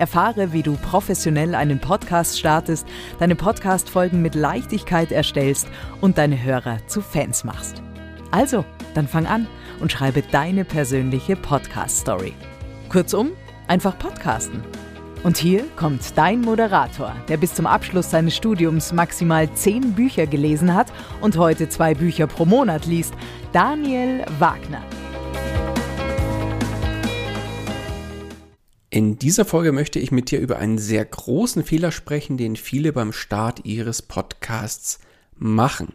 Erfahre, wie du professionell einen Podcast startest, deine Podcast-Folgen mit Leichtigkeit erstellst und deine Hörer zu Fans machst. Also, dann fang an und schreibe deine persönliche Podcast-Story. Kurzum, einfach podcasten. Und hier kommt dein Moderator, der bis zum Abschluss seines Studiums maximal zehn Bücher gelesen hat und heute zwei Bücher pro Monat liest, Daniel Wagner. In dieser Folge möchte ich mit dir über einen sehr großen Fehler sprechen, den viele beim Start ihres Podcasts machen.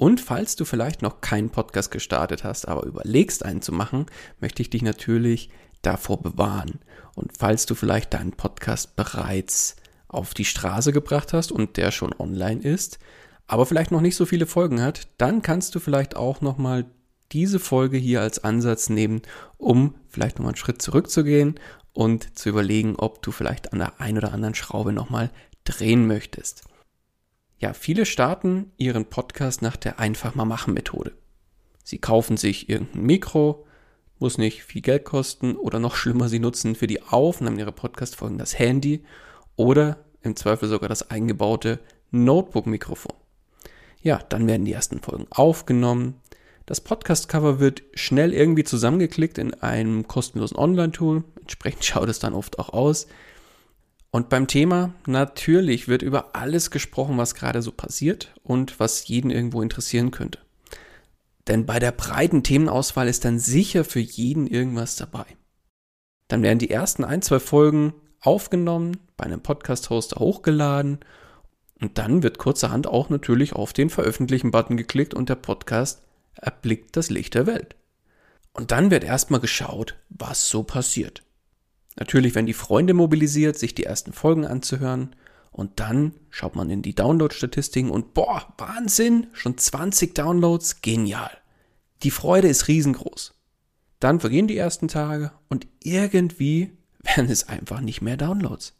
Und falls du vielleicht noch keinen Podcast gestartet hast, aber überlegst einen zu machen, möchte ich dich natürlich davor bewahren. Und falls du vielleicht deinen Podcast bereits auf die Straße gebracht hast und der schon online ist, aber vielleicht noch nicht so viele Folgen hat, dann kannst du vielleicht auch noch mal diese Folge hier als Ansatz nehmen, um vielleicht noch mal einen Schritt zurückzugehen und zu überlegen, ob du vielleicht an der einen oder anderen Schraube nochmal drehen möchtest. Ja, viele starten ihren Podcast nach der einfach mal machen Methode. Sie kaufen sich irgendein Mikro, muss nicht viel Geld kosten oder noch schlimmer, sie nutzen für die Aufnahmen ihrer Podcast-Folgen das Handy oder im Zweifel sogar das eingebaute Notebook-Mikrofon. Ja, dann werden die ersten Folgen aufgenommen, das Podcast-Cover wird schnell irgendwie zusammengeklickt in einem kostenlosen Online-Tool. Entsprechend schaut es dann oft auch aus. Und beim Thema, natürlich wird über alles gesprochen, was gerade so passiert und was jeden irgendwo interessieren könnte. Denn bei der breiten Themenauswahl ist dann sicher für jeden irgendwas dabei. Dann werden die ersten ein, zwei Folgen aufgenommen, bei einem Podcast-Hoster hochgeladen und dann wird kurzerhand auch natürlich auf den Veröffentlichen-Button geklickt und der Podcast erblickt das Licht der Welt. Und dann wird erstmal geschaut, was so passiert. Natürlich werden die Freunde mobilisiert, sich die ersten Folgen anzuhören. Und dann schaut man in die Download-Statistiken und boah, Wahnsinn, schon 20 Downloads, genial. Die Freude ist riesengroß. Dann vergehen die ersten Tage und irgendwie werden es einfach nicht mehr Downloads.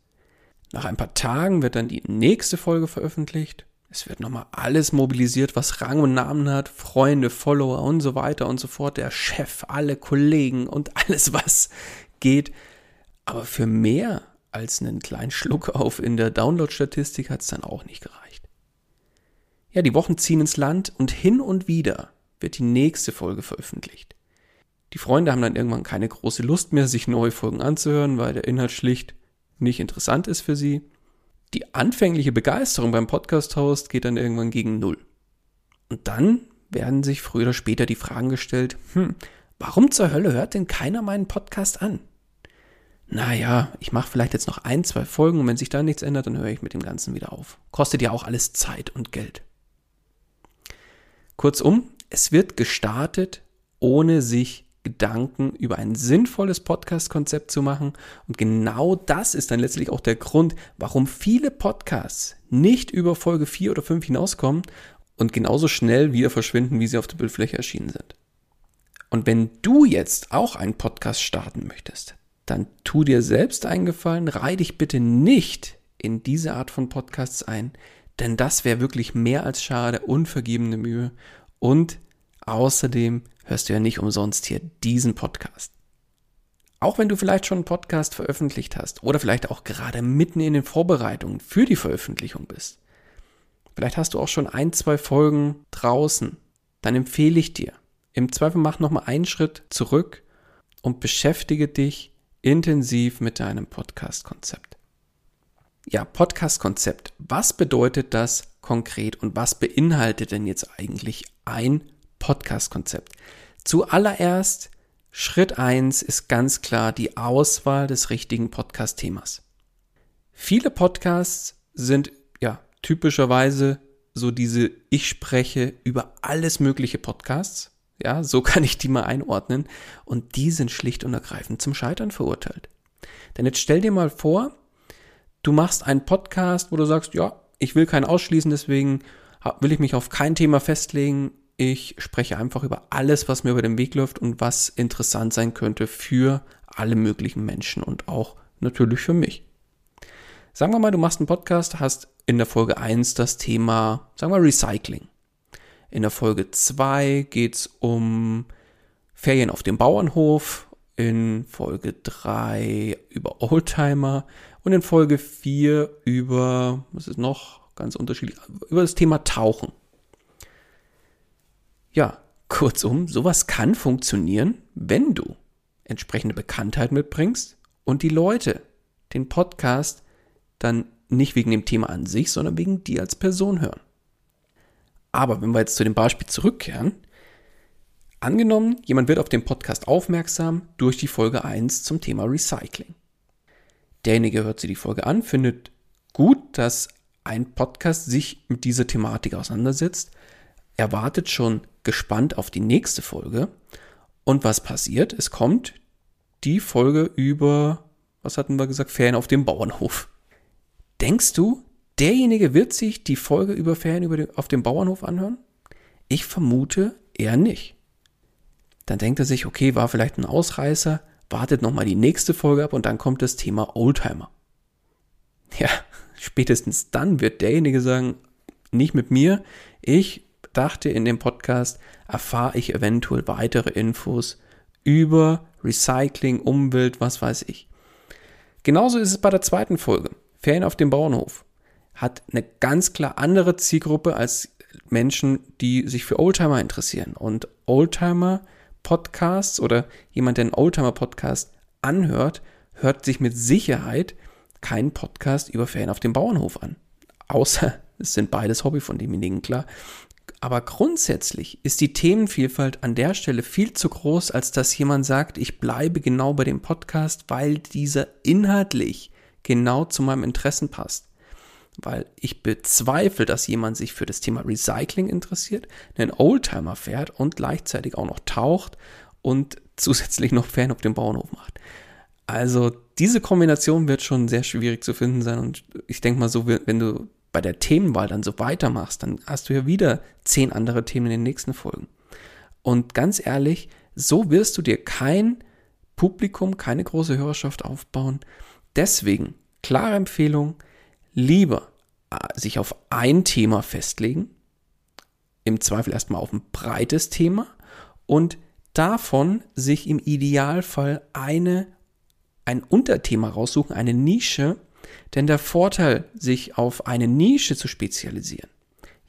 Nach ein paar Tagen wird dann die nächste Folge veröffentlicht es wird nochmal alles mobilisiert, was Rang und Namen hat, Freunde, Follower und so weiter und so fort, der Chef, alle Kollegen und alles, was geht. Aber für mehr als einen kleinen Schluck auf in der Download-Statistik hat es dann auch nicht gereicht. Ja, die Wochen ziehen ins Land und hin und wieder wird die nächste Folge veröffentlicht. Die Freunde haben dann irgendwann keine große Lust mehr, sich neue Folgen anzuhören, weil der Inhalt schlicht nicht interessant ist für sie die anfängliche Begeisterung beim Podcast-Host geht dann irgendwann gegen Null. Und dann werden sich früher oder später die Fragen gestellt, hm, warum zur Hölle hört denn keiner meinen Podcast an? Naja, ich mache vielleicht jetzt noch ein, zwei Folgen und wenn sich da nichts ändert, dann höre ich mit dem Ganzen wieder auf. Kostet ja auch alles Zeit und Geld. Kurzum, es wird gestartet, ohne sich Gedanken über ein sinnvolles Podcast-Konzept zu machen. Und genau das ist dann letztlich auch der Grund, warum viele Podcasts nicht über Folge 4 oder 5 hinauskommen und genauso schnell wieder verschwinden, wie sie auf der Bildfläche erschienen sind. Und wenn du jetzt auch einen Podcast starten möchtest, dann tu dir selbst einen Gefallen, reih dich bitte nicht in diese Art von Podcasts ein, denn das wäre wirklich mehr als schade, unvergebene Mühe und außerdem hörst du ja nicht umsonst hier diesen Podcast. Auch wenn du vielleicht schon einen Podcast veröffentlicht hast oder vielleicht auch gerade mitten in den Vorbereitungen für die Veröffentlichung bist. Vielleicht hast du auch schon ein, zwei Folgen draußen. Dann empfehle ich dir, im Zweifel mach nochmal einen Schritt zurück und beschäftige dich intensiv mit deinem Podcast-Konzept. Ja, Podcast-Konzept. Was bedeutet das konkret und was beinhaltet denn jetzt eigentlich ein Podcast-Konzept? Zuallererst, Schritt eins ist ganz klar die Auswahl des richtigen Podcast-Themas. Viele Podcasts sind ja typischerweise so diese Ich spreche über alles mögliche Podcasts. Ja, so kann ich die mal einordnen. Und die sind schlicht und ergreifend zum Scheitern verurteilt. Denn jetzt stell dir mal vor, du machst einen Podcast, wo du sagst, ja, ich will keinen ausschließen, deswegen will ich mich auf kein Thema festlegen. Ich spreche einfach über alles, was mir über den Weg läuft und was interessant sein könnte für alle möglichen Menschen und auch natürlich für mich. Sagen wir mal, du machst einen Podcast, hast in der Folge 1 das Thema, sagen wir, Recycling. In der Folge 2 geht es um Ferien auf dem Bauernhof. In Folge 3 über Oldtimer. Und in Folge 4 über, was ist noch? Ganz unterschiedlich, über das Thema Tauchen. Ja, kurzum, sowas kann funktionieren, wenn du entsprechende Bekanntheit mitbringst und die Leute den Podcast dann nicht wegen dem Thema an sich, sondern wegen dir als Person hören. Aber wenn wir jetzt zu dem Beispiel zurückkehren, angenommen, jemand wird auf den Podcast aufmerksam durch die Folge 1 zum Thema Recycling. Derjenige hört sich die Folge an, findet gut, dass ein Podcast sich mit dieser Thematik auseinandersetzt, erwartet schon gespannt auf die nächste Folge. Und was passiert? Es kommt die Folge über, was hatten wir gesagt, Ferien auf dem Bauernhof. Denkst du, derjenige wird sich die Folge über Ferien über den, auf dem Bauernhof anhören? Ich vermute eher nicht. Dann denkt er sich, okay, war vielleicht ein Ausreißer, wartet nochmal die nächste Folge ab und dann kommt das Thema Oldtimer. Ja, spätestens dann wird derjenige sagen, nicht mit mir, ich dachte, in dem Podcast erfahre ich eventuell weitere Infos über Recycling, Umwelt, was weiß ich. Genauso ist es bei der zweiten Folge. Ferien auf dem Bauernhof hat eine ganz klar andere Zielgruppe als Menschen, die sich für Oldtimer interessieren. Und Oldtimer Podcasts oder jemand, der einen Oldtimer Podcast anhört, hört sich mit Sicherheit keinen Podcast über Ferien auf dem Bauernhof an. Außer es sind beides Hobby von demjenigen, klar. Aber grundsätzlich ist die Themenvielfalt an der Stelle viel zu groß, als dass jemand sagt, ich bleibe genau bei dem Podcast, weil dieser inhaltlich genau zu meinem Interessen passt. Weil ich bezweifle, dass jemand sich für das Thema Recycling interessiert, einen Oldtimer fährt und gleichzeitig auch noch taucht und zusätzlich noch Fan auf dem Bauernhof macht. Also diese Kombination wird schon sehr schwierig zu finden sein und ich denke mal so, wenn du bei der Themenwahl dann so weitermachst, dann hast du ja wieder zehn andere Themen in den nächsten Folgen. Und ganz ehrlich, so wirst du dir kein Publikum, keine große Hörerschaft aufbauen. Deswegen, klare Empfehlung, lieber äh, sich auf ein Thema festlegen, im Zweifel erstmal auf ein breites Thema und davon sich im Idealfall eine, ein Unterthema raussuchen, eine Nische, denn der Vorteil, sich auf eine Nische zu spezialisieren,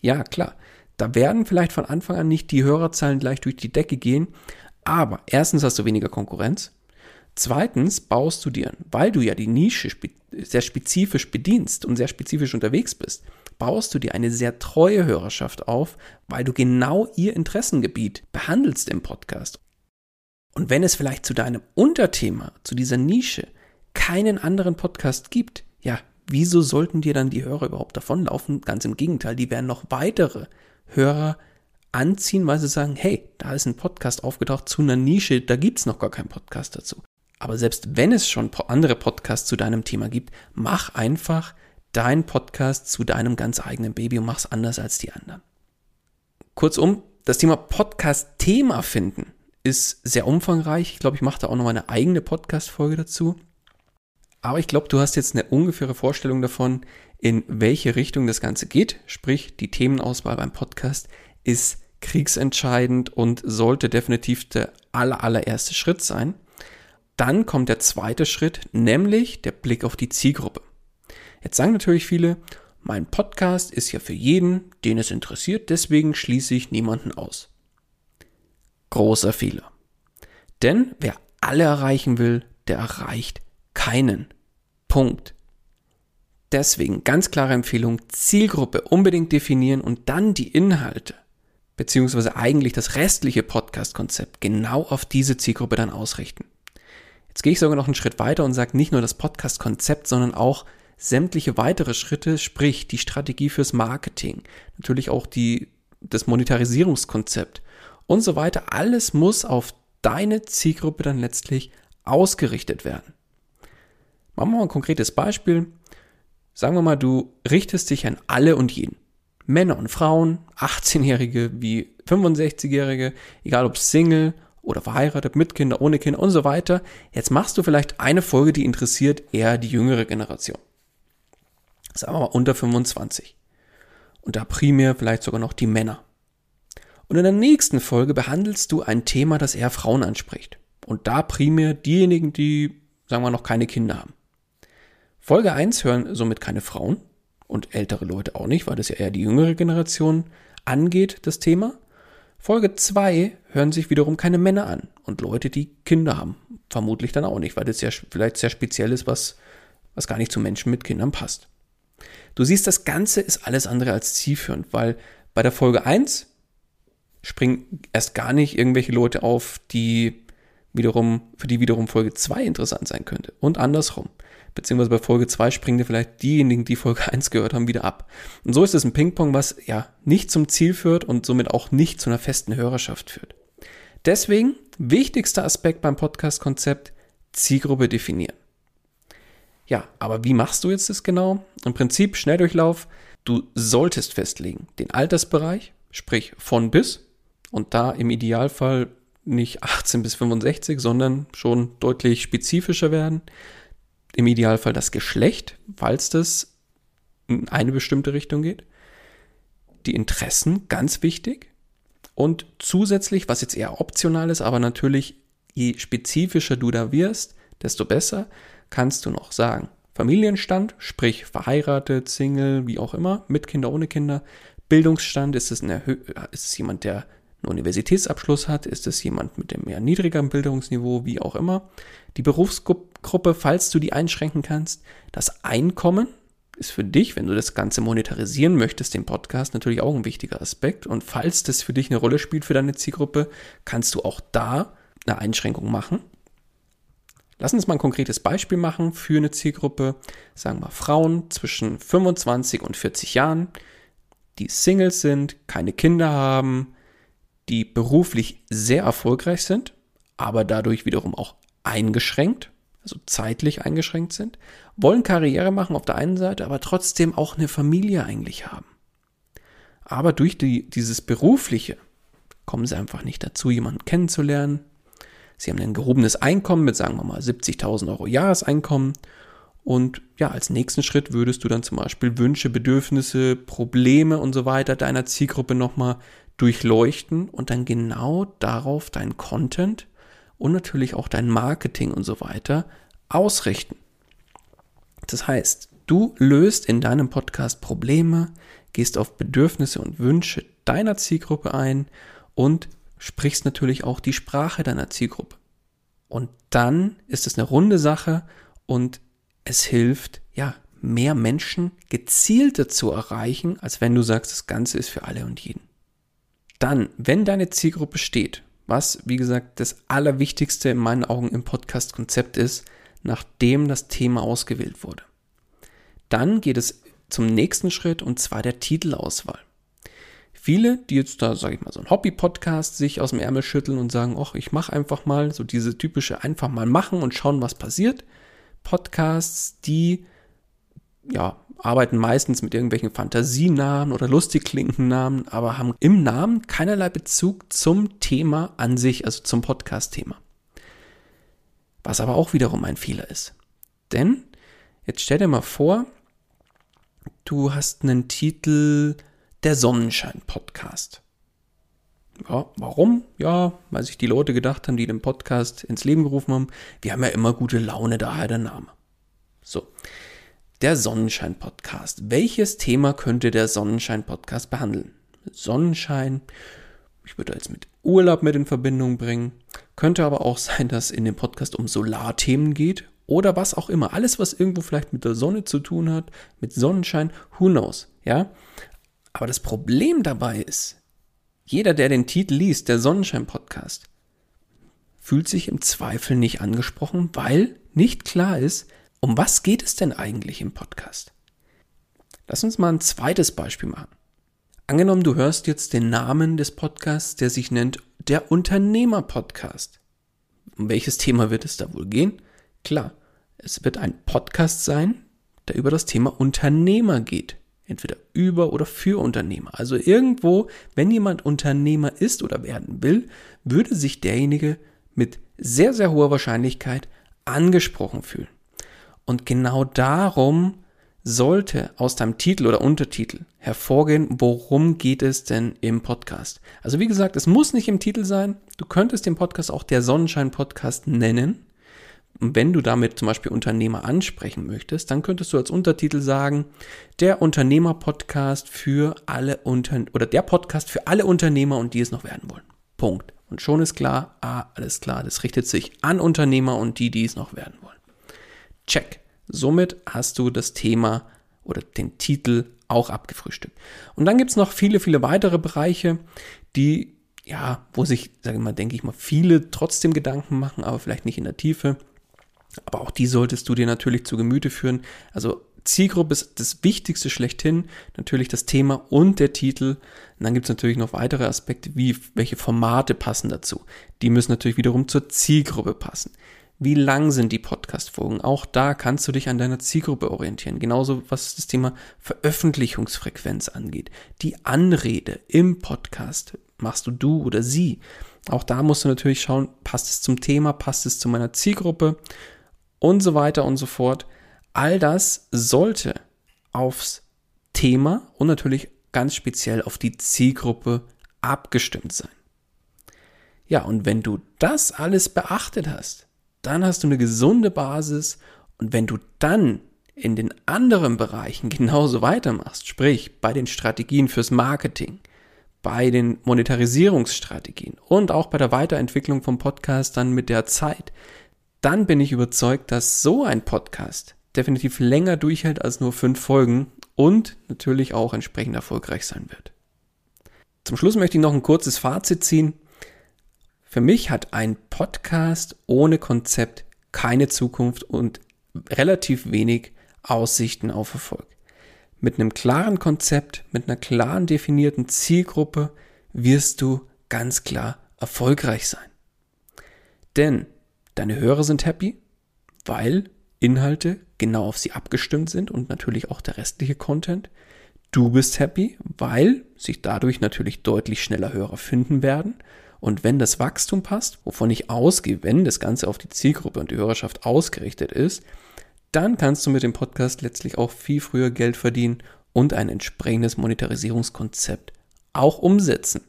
ja klar, da werden vielleicht von Anfang an nicht die Hörerzahlen gleich durch die Decke gehen, aber erstens hast du weniger Konkurrenz, zweitens baust du dir, weil du ja die Nische sehr spezifisch bedienst und sehr spezifisch unterwegs bist, baust du dir eine sehr treue Hörerschaft auf, weil du genau ihr Interessengebiet behandelst im Podcast. Und wenn es vielleicht zu deinem Unterthema, zu dieser Nische, keinen anderen Podcast gibt, ja, wieso sollten dir dann die Hörer überhaupt davonlaufen? Ganz im Gegenteil, die werden noch weitere Hörer anziehen, weil sie sagen, hey, da ist ein Podcast aufgetaucht zu einer Nische, da gibt es noch gar keinen Podcast dazu. Aber selbst wenn es schon andere Podcasts zu deinem Thema gibt, mach einfach deinen Podcast zu deinem ganz eigenen Baby und mach's anders als die anderen. Kurzum, das Thema Podcast-Thema finden ist sehr umfangreich. Ich glaube, ich mache da auch noch mal eine eigene Podcast-Folge dazu. Aber ich glaube, du hast jetzt eine ungefähre Vorstellung davon, in welche Richtung das Ganze geht. Sprich, die Themenauswahl beim Podcast ist kriegsentscheidend und sollte definitiv der aller, allererste Schritt sein. Dann kommt der zweite Schritt, nämlich der Blick auf die Zielgruppe. Jetzt sagen natürlich viele, mein Podcast ist ja für jeden, den es interessiert, deswegen schließe ich niemanden aus. Großer Fehler. Denn wer alle erreichen will, der erreicht keinen. Punkt. Deswegen ganz klare Empfehlung, Zielgruppe unbedingt definieren und dann die Inhalte, beziehungsweise eigentlich das restliche Podcast-Konzept genau auf diese Zielgruppe dann ausrichten. Jetzt gehe ich sogar noch einen Schritt weiter und sage nicht nur das Podcast-Konzept, sondern auch sämtliche weitere Schritte, sprich die Strategie fürs Marketing, natürlich auch die, das Monetarisierungskonzept und so weiter. Alles muss auf deine Zielgruppe dann letztlich ausgerichtet werden. Machen wir mal ein konkretes Beispiel. Sagen wir mal, du richtest dich an alle und jeden. Männer und Frauen, 18-Jährige wie 65-Jährige, egal ob Single oder verheiratet, mit Kinder, ohne Kinder und so weiter. Jetzt machst du vielleicht eine Folge, die interessiert eher die jüngere Generation. Sagen wir mal unter 25. Und da primär vielleicht sogar noch die Männer. Und in der nächsten Folge behandelst du ein Thema, das eher Frauen anspricht. Und da primär diejenigen, die, sagen wir, noch keine Kinder haben. Folge 1 hören somit keine Frauen und ältere Leute auch nicht, weil das ja eher die jüngere Generation angeht, das Thema. Folge 2 hören sich wiederum keine Männer an und Leute, die Kinder haben. Vermutlich dann auch nicht, weil das ja vielleicht sehr speziell ist, was, was gar nicht zu Menschen mit Kindern passt. Du siehst, das Ganze ist alles andere als zielführend, weil bei der Folge 1 springen erst gar nicht irgendwelche Leute auf, die wiederum, für die wiederum Folge 2 interessant sein könnte. Und andersrum beziehungsweise bei Folge 2 springen dir vielleicht diejenigen, die Folge 1 gehört haben, wieder ab. Und so ist es ein Ping-Pong, was ja nicht zum Ziel führt und somit auch nicht zu einer festen Hörerschaft führt. Deswegen, wichtigster Aspekt beim Podcast-Konzept, Zielgruppe definieren. Ja, aber wie machst du jetzt das genau? Im Prinzip Schnelldurchlauf. Du solltest festlegen den Altersbereich, sprich von bis und da im Idealfall nicht 18 bis 65, sondern schon deutlich spezifischer werden im Idealfall das Geschlecht, falls das in eine bestimmte Richtung geht. Die Interessen, ganz wichtig. Und zusätzlich, was jetzt eher optional ist, aber natürlich, je spezifischer du da wirst, desto besser kannst du noch sagen. Familienstand, sprich verheiratet, Single, wie auch immer, mit Kinder, ohne Kinder. Bildungsstand, ist es, ist es jemand, der einen Universitätsabschluss hat? Ist es jemand mit dem mehr niedrigeren Bildungsniveau, wie auch immer? Die Berufsgruppe, falls du die einschränken kannst. Das Einkommen ist für dich, wenn du das Ganze monetarisieren möchtest, den Podcast natürlich auch ein wichtiger Aspekt. Und falls das für dich eine Rolle spielt für deine Zielgruppe, kannst du auch da eine Einschränkung machen. Lass uns mal ein konkretes Beispiel machen für eine Zielgruppe. Sagen wir Frauen zwischen 25 und 40 Jahren, die Singles sind, keine Kinder haben, die beruflich sehr erfolgreich sind, aber dadurch wiederum auch eingeschränkt, also zeitlich eingeschränkt sind, wollen Karriere machen auf der einen Seite, aber trotzdem auch eine Familie eigentlich haben. Aber durch die, dieses Berufliche kommen sie einfach nicht dazu, jemanden kennenzulernen. Sie haben ein gehobenes Einkommen mit, sagen wir mal, 70.000 Euro Jahreseinkommen. Und ja, als nächsten Schritt würdest du dann zum Beispiel Wünsche, Bedürfnisse, Probleme und so weiter deiner Zielgruppe nochmal durchleuchten und dann genau darauf dein Content und natürlich auch dein Marketing und so weiter ausrichten. Das heißt, du löst in deinem Podcast Probleme, gehst auf Bedürfnisse und Wünsche deiner Zielgruppe ein und sprichst natürlich auch die Sprache deiner Zielgruppe. Und dann ist es eine runde Sache und es hilft, ja, mehr Menschen gezielter zu erreichen, als wenn du sagst, das Ganze ist für alle und jeden. Dann, wenn deine Zielgruppe steht, was, wie gesagt, das Allerwichtigste in meinen Augen im Podcast-Konzept ist, nachdem das Thema ausgewählt wurde. Dann geht es zum nächsten Schritt und zwar der Titelauswahl. Viele, die jetzt da, sage ich mal, so ein Hobby-Podcast sich aus dem Ärmel schütteln und sagen, ach, ich mache einfach mal so diese typische einfach mal machen und schauen, was passiert. Podcasts, die ja arbeiten meistens mit irgendwelchen Fantasienamen oder lustig klingenden Namen, aber haben im Namen keinerlei Bezug zum Thema an sich, also zum Podcast-Thema. Was aber auch wiederum ein Fehler ist. Denn, jetzt stell dir mal vor, du hast einen Titel Der Sonnenschein-Podcast. Ja, warum? Ja, weil sich die Leute gedacht haben, die den Podcast ins Leben gerufen haben, wir haben ja immer gute Laune, daher der Name. So. Der Sonnenschein-Podcast. Welches Thema könnte der Sonnenschein-Podcast behandeln? Sonnenschein, ich würde jetzt mit Urlaub mit in Verbindung bringen. Könnte aber auch sein, dass in dem Podcast um Solarthemen geht oder was auch immer. Alles, was irgendwo vielleicht mit der Sonne zu tun hat, mit Sonnenschein, who knows, ja? Aber das Problem dabei ist, jeder, der den Titel liest, der Sonnenschein-Podcast, fühlt sich im Zweifel nicht angesprochen, weil nicht klar ist, um was geht es denn eigentlich im Podcast? Lass uns mal ein zweites Beispiel machen. Angenommen, du hörst jetzt den Namen des Podcasts, der sich nennt der Unternehmer-Podcast. Um welches Thema wird es da wohl gehen? Klar, es wird ein Podcast sein, der über das Thema Unternehmer geht. Entweder über oder für Unternehmer. Also irgendwo, wenn jemand Unternehmer ist oder werden will, würde sich derjenige mit sehr, sehr hoher Wahrscheinlichkeit angesprochen fühlen. Und genau darum sollte aus deinem Titel oder Untertitel hervorgehen, worum geht es denn im Podcast. Also wie gesagt, es muss nicht im Titel sein. Du könntest den Podcast auch der Sonnenschein Podcast nennen. Und wenn du damit zum Beispiel Unternehmer ansprechen möchtest, dann könntest du als Untertitel sagen, der Unternehmer-Podcast für alle Unter oder der Podcast für alle Unternehmer und die es noch werden wollen. Punkt. Und schon ist klar, ah, alles klar, das richtet sich an Unternehmer und die, die es noch werden wollen. Check. Somit hast du das Thema oder den Titel auch abgefrühstückt. Und dann gibt es noch viele, viele weitere Bereiche, die, ja, wo sich, sage ich mal, denke ich mal, viele trotzdem Gedanken machen, aber vielleicht nicht in der Tiefe. Aber auch die solltest du dir natürlich zu Gemüte führen. Also Zielgruppe ist das Wichtigste schlechthin, natürlich das Thema und der Titel. Und dann gibt es natürlich noch weitere Aspekte, wie welche Formate passen dazu. Die müssen natürlich wiederum zur Zielgruppe passen. Wie lang sind die Podcast-Folgen? Auch da kannst du dich an deiner Zielgruppe orientieren. Genauso was das Thema Veröffentlichungsfrequenz angeht. Die Anrede im Podcast machst du du oder sie. Auch da musst du natürlich schauen, passt es zum Thema, passt es zu meiner Zielgruppe und so weiter und so fort. All das sollte aufs Thema und natürlich ganz speziell auf die Zielgruppe abgestimmt sein. Ja, und wenn du das alles beachtet hast, dann hast du eine gesunde Basis und wenn du dann in den anderen Bereichen genauso weitermachst, sprich bei den Strategien fürs Marketing, bei den Monetarisierungsstrategien und auch bei der Weiterentwicklung vom Podcast dann mit der Zeit, dann bin ich überzeugt, dass so ein Podcast definitiv länger durchhält als nur fünf Folgen und natürlich auch entsprechend erfolgreich sein wird. Zum Schluss möchte ich noch ein kurzes Fazit ziehen. Für mich hat ein Podcast ohne Konzept keine Zukunft und relativ wenig Aussichten auf Erfolg. Mit einem klaren Konzept, mit einer klaren definierten Zielgruppe wirst du ganz klar erfolgreich sein. Denn deine Hörer sind happy, weil Inhalte genau auf sie abgestimmt sind und natürlich auch der restliche Content. Du bist happy, weil sich dadurch natürlich deutlich schneller Hörer finden werden und wenn das Wachstum passt, wovon ich ausgehe, wenn das Ganze auf die Zielgruppe und die Hörerschaft ausgerichtet ist, dann kannst du mit dem Podcast letztlich auch viel früher Geld verdienen und ein entsprechendes Monetarisierungskonzept auch umsetzen.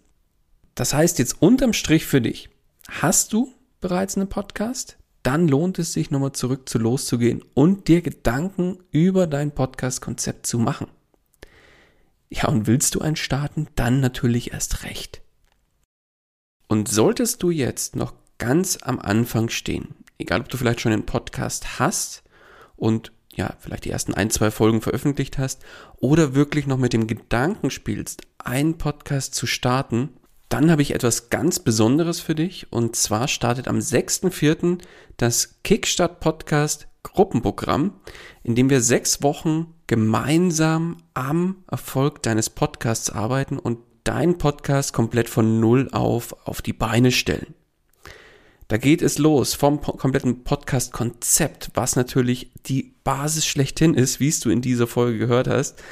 Das heißt jetzt unterm Strich für dich, hast du bereits einen Podcast? Dann lohnt es sich nochmal zurück zu loszugehen und dir Gedanken über dein Podcast-Konzept zu machen. Ja, und willst du einen starten? Dann natürlich erst recht. Und solltest du jetzt noch ganz am Anfang stehen, egal ob du vielleicht schon einen Podcast hast und ja, vielleicht die ersten ein, zwei Folgen veröffentlicht hast oder wirklich noch mit dem Gedanken spielst, einen Podcast zu starten, dann habe ich etwas ganz Besonderes für dich und zwar startet am 6.4. das Kickstart Podcast Gruppenprogramm, in dem wir sechs Wochen gemeinsam am Erfolg deines Podcasts arbeiten und deinen Podcast komplett von Null auf auf die Beine stellen. Da geht es los vom kompletten Podcast-Konzept, was natürlich die Basis schlechthin ist, wie es du in dieser Folge gehört hast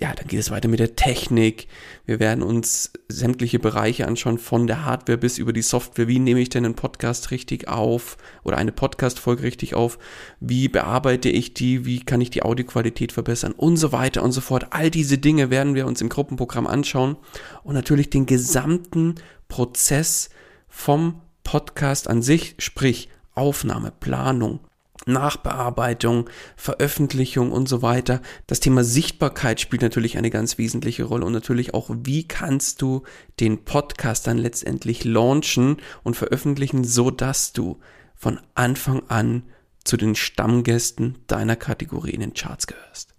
ja, dann geht es weiter mit der Technik. Wir werden uns sämtliche Bereiche anschauen, von der Hardware bis über die Software. Wie nehme ich denn einen Podcast richtig auf oder eine Podcast-Folge richtig auf? Wie bearbeite ich die? Wie kann ich die Audioqualität verbessern? Und so weiter und so fort. All diese Dinge werden wir uns im Gruppenprogramm anschauen und natürlich den gesamten Prozess vom Podcast an sich, sprich Aufnahme, Planung, Nachbearbeitung, Veröffentlichung und so weiter. Das Thema Sichtbarkeit spielt natürlich eine ganz wesentliche Rolle und natürlich auch, wie kannst du den Podcast dann letztendlich launchen und veröffentlichen, so dass du von Anfang an zu den Stammgästen deiner Kategorie in den Charts gehörst.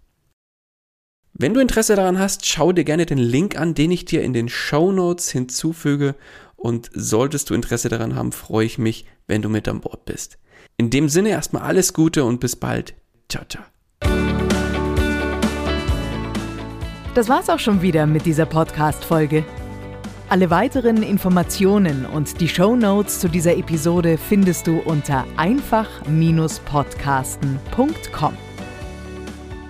Wenn du Interesse daran hast, schau dir gerne den Link an, den ich dir in den Show Notes hinzufüge und solltest du Interesse daran haben, freue ich mich, wenn du mit an Bord bist. In dem Sinne erstmal alles Gute und bis bald. Ciao, ciao. Das war's auch schon wieder mit dieser Podcast-Folge. Alle weiteren Informationen und die Show Notes zu dieser Episode findest du unter einfach-podcasten.com.